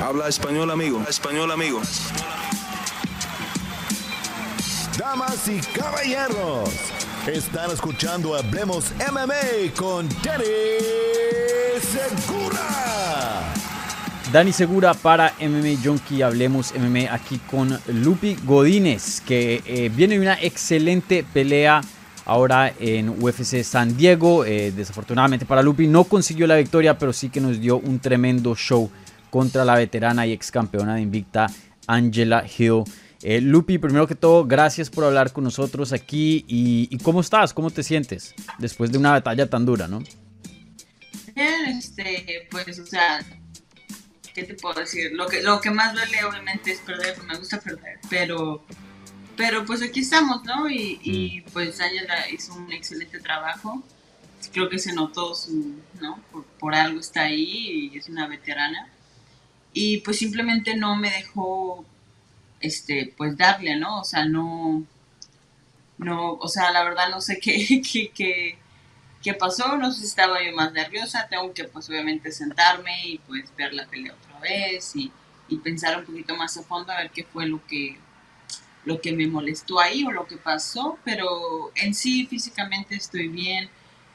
Habla español, amigo. Español, amigo. Damas y caballeros, están escuchando Hablemos MMA con Danny Segura. Dani Segura para MMA Junkie, hablemos MMA aquí con Lupi Godínez, que eh, viene de una excelente pelea ahora en UFC San Diego. Eh, desafortunadamente para Lupi no consiguió la victoria, pero sí que nos dio un tremendo show contra la veterana y ex campeona de Invicta Angela Hill. Eh, Lupi, primero que todo, gracias por hablar con nosotros aquí. Y, cómo estás? ¿Cómo te sientes después de una batalla tan dura, no? Bien, este, pues, o sea, ¿qué te puedo decir? Lo que, lo que más duele, obviamente, es perder, me gusta perder, pero, pero pues aquí estamos, ¿no? Y, mm. pues Angela hizo un excelente trabajo. Creo que se notó su, ¿no? Por, por algo está ahí y es una veterana. Y pues simplemente no me dejó este, pues darle, ¿no? O sea, no, no, o sea, la verdad no sé qué, qué, qué, pasó, no sé si estaba yo más nerviosa, tengo que pues obviamente sentarme y pues ver la pelea otra vez y, pensar un poquito más a fondo a ver qué fue lo que, lo que me molestó ahí o lo que pasó, pero en sí físicamente estoy bien.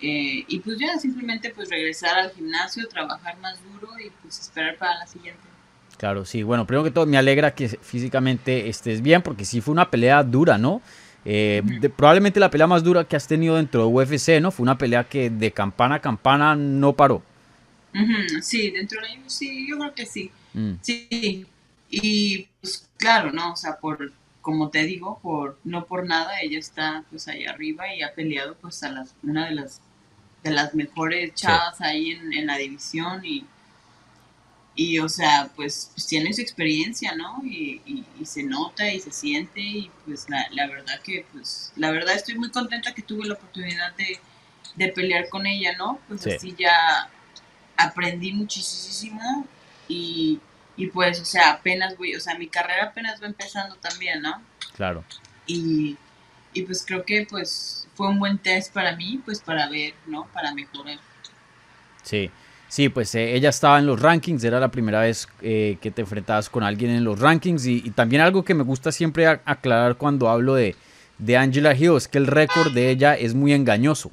Eh, y pues ya simplemente pues regresar al gimnasio, trabajar más duro y pues esperar para la siguiente. Claro, sí. Bueno, primero que todo, me alegra que físicamente estés bien, porque sí fue una pelea dura, ¿no? Eh, probablemente la pelea más dura que has tenido dentro de UFC, ¿no? Fue una pelea que de campana a campana no paró. Sí, dentro de sí, yo creo que sí. Mm. Sí. Y pues claro, ¿no? O sea, por, como te digo, por, no por nada, ella está pues ahí arriba y ha peleado pues a las, una de las, de las mejores chavas ahí en, en la división y y o sea, pues, pues, tiene su experiencia, ¿no? Y, se nota y se siente y pues la, la, verdad que, pues, la verdad estoy muy contenta que tuve la oportunidad de, pelear con ella, ¿no? Pues así ya aprendí muchísimo y, y pues, o sea, apenas voy, o sea, mi carrera apenas va empezando también, ¿no? Claro. Y, y pues creo que pues fue un buen test para mí, pues para ver, ¿no? Para mejorar. Sí. Sí, pues eh, ella estaba en los rankings, era la primera vez eh, que te enfrentabas con alguien en los rankings y, también algo que me gusta siempre aclarar cuando hablo de, de Angela Hill es que el récord de ella es muy engañoso.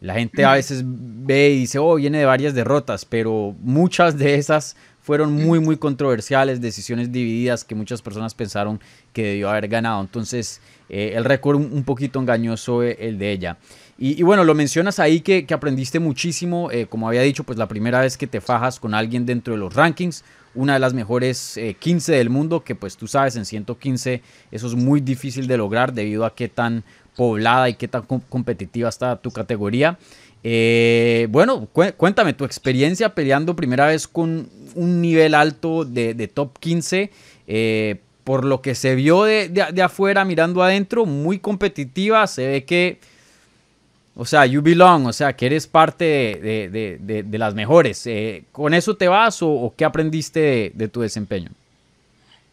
La gente a veces ve y dice, oh, viene de varias derrotas, pero muchas de esas fueron muy, muy controversiales, decisiones divididas que muchas personas pensaron que debió haber ganado. Entonces, eh, el récord un, poquito engañoso el de ella. Y, bueno, lo mencionas ahí que, aprendiste muchísimo, eh, como había dicho, pues la primera vez que te fajas con alguien dentro de los rankings, una de las mejores 15 eh, del mundo, que pues tú sabes, en 115 eso es muy difícil de lograr debido a qué tan poblada y qué tan competitiva está tu categoría. Eh, bueno, cuéntame tu experiencia peleando primera vez con un nivel alto de, top 15. por lo que se vio de, afuera mirando adentro, muy competitiva, se ve que o sea, you belong, o sea, que eres parte de, las mejores. Eh, ¿Con eso te vas o, qué aprendiste de, tu desempeño?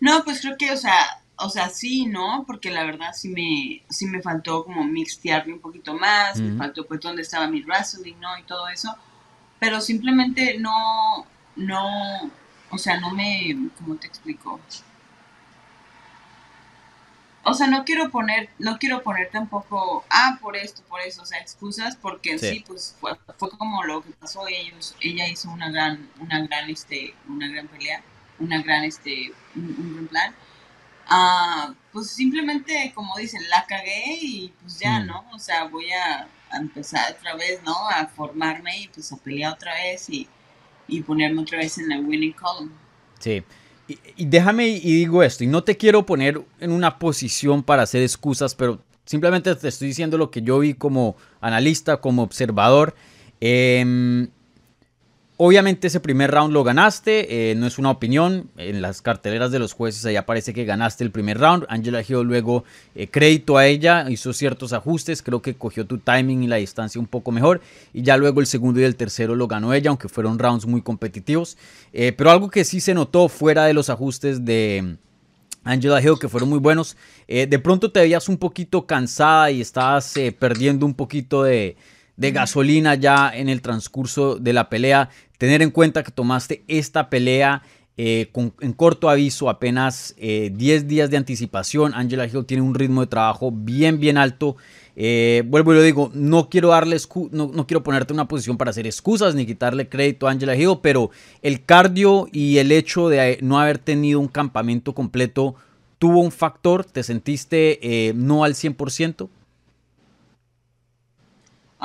No, pues creo que, o sea, o sea, sí, ¿no? Porque la verdad sí me, sí me faltó como mixtearme un poquito más, me faltó pues dónde estaba mi wrestling, ¿no? Y todo eso. Pero simplemente no, no, o sea, no me, ¿cómo te explico? o sea, no quiero poner, no quiero poner tampoco, ah, por esto, por eso, o sea, excusas, porque sí, pues fue, como lo que pasó, ellos, ella hizo una gran, una gran, este, una gran pelea, una gran, este, un, gran plan. Ah, pues simplemente, como dicen, la cagué y pues ya, mm. ¿no? O sea, voy a, empezar otra vez, ¿no? A formarme y pues a pelear otra vez y, y ponerme otra vez en la winning column. Sí. Y, déjame y digo esto, y no te quiero poner en una posición para hacer excusas, pero simplemente te estoy diciendo lo que yo vi como analista, como observador. Eh, Obviamente ese primer round lo ganaste, eh, no es una opinión, en las carteleras de los jueces ahí aparece que ganaste el primer round, Angela Hill luego eh, crédito a ella, hizo ciertos ajustes, creo que cogió tu timing y la distancia un poco mejor. Y ya luego el segundo y el tercero lo ganó ella, aunque fueron rounds muy competitivos, eh, pero algo que sí se notó fuera de los ajustes de... Angela Hill, que fueron muy buenos. de pronto te veías un poquito cansada y estabas perdiendo un poquito de, de gasolina ya en el transcurso de la pelea. Tener en cuenta que tomaste esta pelea eh, con, en corto aviso, apenas 10 eh, días de anticipación. Angela Hill tiene un ritmo de trabajo bien, bien alto. Eh, vuelvo y lo digo, no quiero darle no, no, quiero ponerte en una posición para hacer excusas ni quitarle crédito a Angela Hill, pero el cardio y el hecho de no haber tenido un campamento completo tuvo un factor. ¿Te sentiste no al 100%?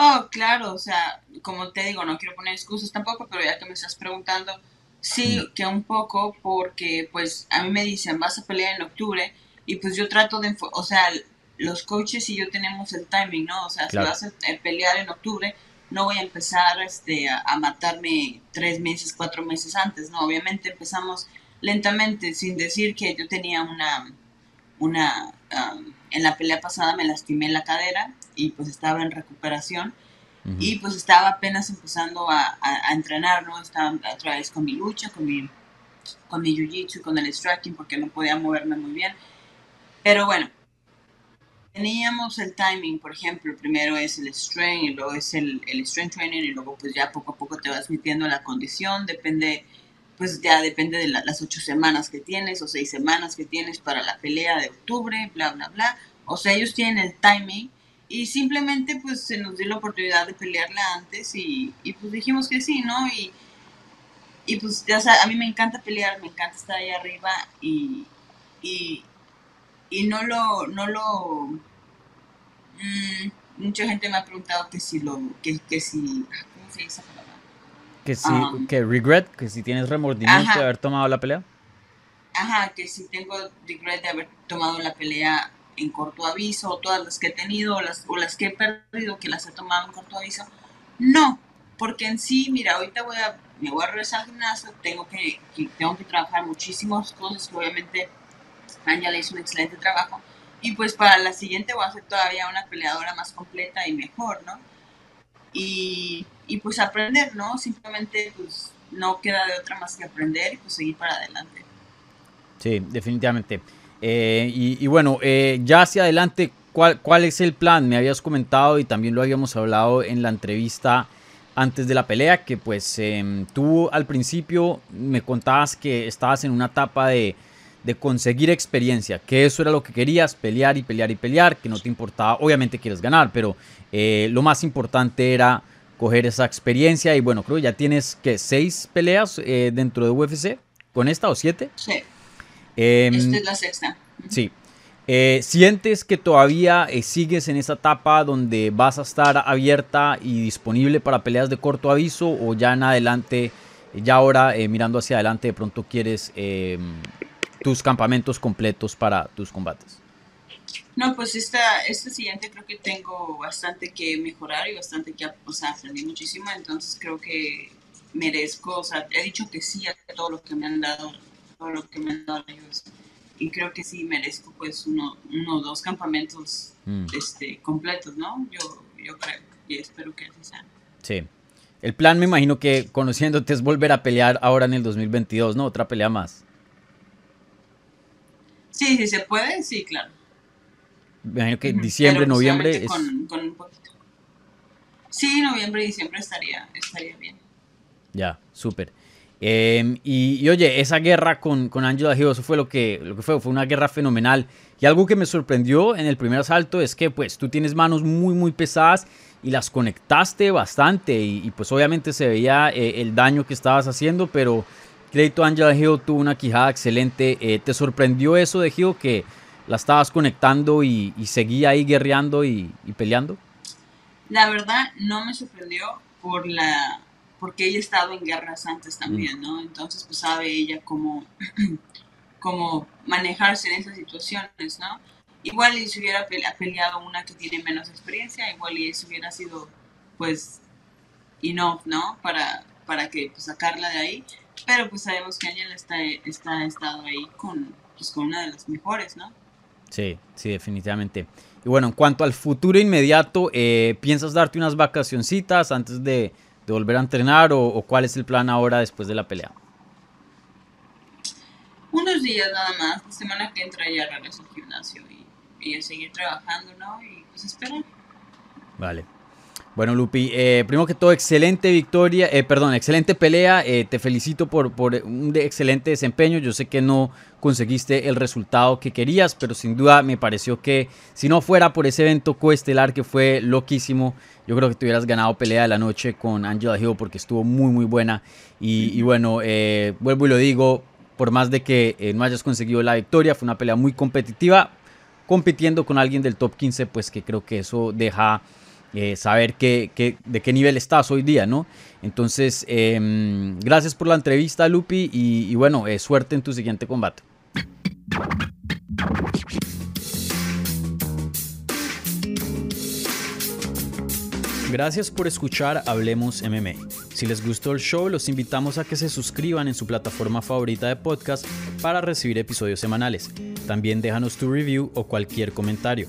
Oh, claro, o sea, como te digo, no quiero poner excusas tampoco, pero ya que me estás preguntando, sí, que un poco, porque pues a mí me dicen, vas a pelear en octubre, y pues yo trato de, o sea, los coaches y yo tenemos el timing, ¿no? O sea, si vas a pelear en octubre, no voy a empezar este, a, matarme tres meses, cuatro meses antes, ¿no? Obviamente empezamos lentamente, sin decir que yo tenía una, una, um, en la pelea pasada me lastimé la cadera y pues estaba en recuperación y pues estaba apenas empezando a, entrenar, ¿no? Estaba otra vez con mi lucha, con mi, con mi jiu-jitsu, con el striking porque no podía moverme muy bien. Pero bueno, teníamos el timing, por ejemplo, primero es el strength y luego es el, el strength training y luego pues ya poco a poco te vas metiendo la condición, depende pues ya depende de las ocho semanas que tienes o seis semanas que tienes para la pelea de octubre, bla, bla, bla. O sea, ellos tienen el timing y simplemente pues se nos dio la oportunidad de pelearla antes y, pues dijimos que sí, ¿no? Y, y pues ya sea, a mí me encanta pelear, me encanta estar ahí arriba y, y, no lo, no lo, mm, mucha gente me ha preguntado que si lo, que, que si, ¿cómo se dice palabra? Que si, um, que regret, que si tienes remordimiento de haber tomado la pelea. Ajá, que si tengo regret de haber tomado la pelea en corto aviso, todas las que he tenido o las, o las que he perdido, que las he tomado en corto aviso. No, porque en sí, mira, ahorita voy a, me voy a regresar al gimnasio, tengo que, tengo que trabajar muchísimas cosas que obviamente le hizo un excelente trabajo. Y pues para la siguiente voy a ser todavía una peleadora más completa y mejor, ¿no? Y, y pues aprender, ¿no? Simplemente pues no queda de otra más que aprender y pues seguir para adelante. Sí, definitivamente. Eh, y, bueno, eh, ya hacia adelante, ¿cuál, ¿cuál es el plan? Me habías comentado y también lo habíamos hablado en la entrevista antes de la pelea, que pues em, tú al principio me contabas que estabas en una etapa de, de, conseguir experiencia, que eso era lo que querías, pelear y pelear y pelear, que no te importaba, obviamente quieres ganar, pero eh, lo más importante era coger esa experiencia y bueno, creo que ya tienes que seis peleas dentro de UFC, con esta o siete. Sí. Em, Esta es la sexta. Sí. Eh, ¿Sientes que todavía eh, sigues en esa etapa donde vas a estar abierta y disponible para peleas de corto aviso o ya en adelante, ya ahora eh, mirando hacia adelante de pronto quieres em, tus campamentos completos para tus combates? No, pues esta, esta siguiente creo que tengo bastante que mejorar y bastante que, o sea, aprendí muchísimo, entonces creo que merezco, o sea, he dicho que sí a todo lo que me han dado todo lo que me han dado ellos. Y creo que sí merezco pues uno, o dos campamentos mm. este, completos, ¿no? Yo, yo creo y espero que así sea. Sí. El plan me imagino que conociéndote es volver a pelear ahora en el 2022, ¿no? Otra pelea más. Sí, sí se puede, sí, claro. Me imagino que diciembre, noviembre es... Con, con un poquito. Sí, noviembre y diciembre estaría, estaría bien. Ya, súper. Em, y, oye, esa guerra con, con Angela Hill, eso fue lo que, lo que fue, fue una guerra fenomenal. Y algo que me sorprendió en el primer asalto es que pues tú tienes manos muy muy pesadas y las conectaste bastante y, pues obviamente se veía eh, el daño que estabas haciendo, pero crédito Angela Hill tuvo una quijada excelente. Eh, ¿Te sorprendió eso de Hill que la estabas conectando y, seguía ahí guerreando y peleando? La verdad no me sorprendió por la porque ella ha estado en guerras antes también, ¿no? Entonces, pues sabe ella cómo, cómo manejarse en esas situaciones, ¿no? Igual y si hubiera peleado una que tiene menos experiencia, igual y eso hubiera sido, pues, enough, ¿no? Para, para que pues, sacarla de ahí. Pero pues sabemos que ella está, está estado ahí con, pues, con una de las mejores, ¿no? Sí, sí, definitivamente. Y bueno, en cuanto al futuro inmediato, eh, ¿piensas darte unas vacacioncitas antes de, de volver a entrenar o, cuál es el plan ahora después de la pelea? Unos días nada más, la semana que entra ya regreso al gimnasio y, y a seguir trabajando, ¿no? Y pues esperar. Vale. Bueno, Lupi, eh, primero que todo, excelente victoria, eh, perdón, excelente pelea. Eh, te felicito por, por un excelente desempeño. Yo sé que no conseguiste el resultado que querías, pero sin duda me pareció que si no fuera por ese evento coestelar que fue loquísimo, yo creo que te hubieras ganado pelea de la noche con Angela Hill porque estuvo muy, muy buena. Y, y bueno, vuelvo y lo digo, por más de que no hayas conseguido la victoria, fue una pelea muy competitiva, compitiendo con alguien del top 15, pues que creo que eso deja eh, saber qué, de qué nivel estás hoy día, ¿no? Entonces, em, gracias por la entrevista, Lupi, y, bueno, eh, suerte en tu siguiente combate. Gracias por escuchar Hablemos MMA. Si les gustó el show, los invitamos a que se suscriban en su plataforma favorita de podcast para recibir episodios semanales. También déjanos tu review o cualquier comentario.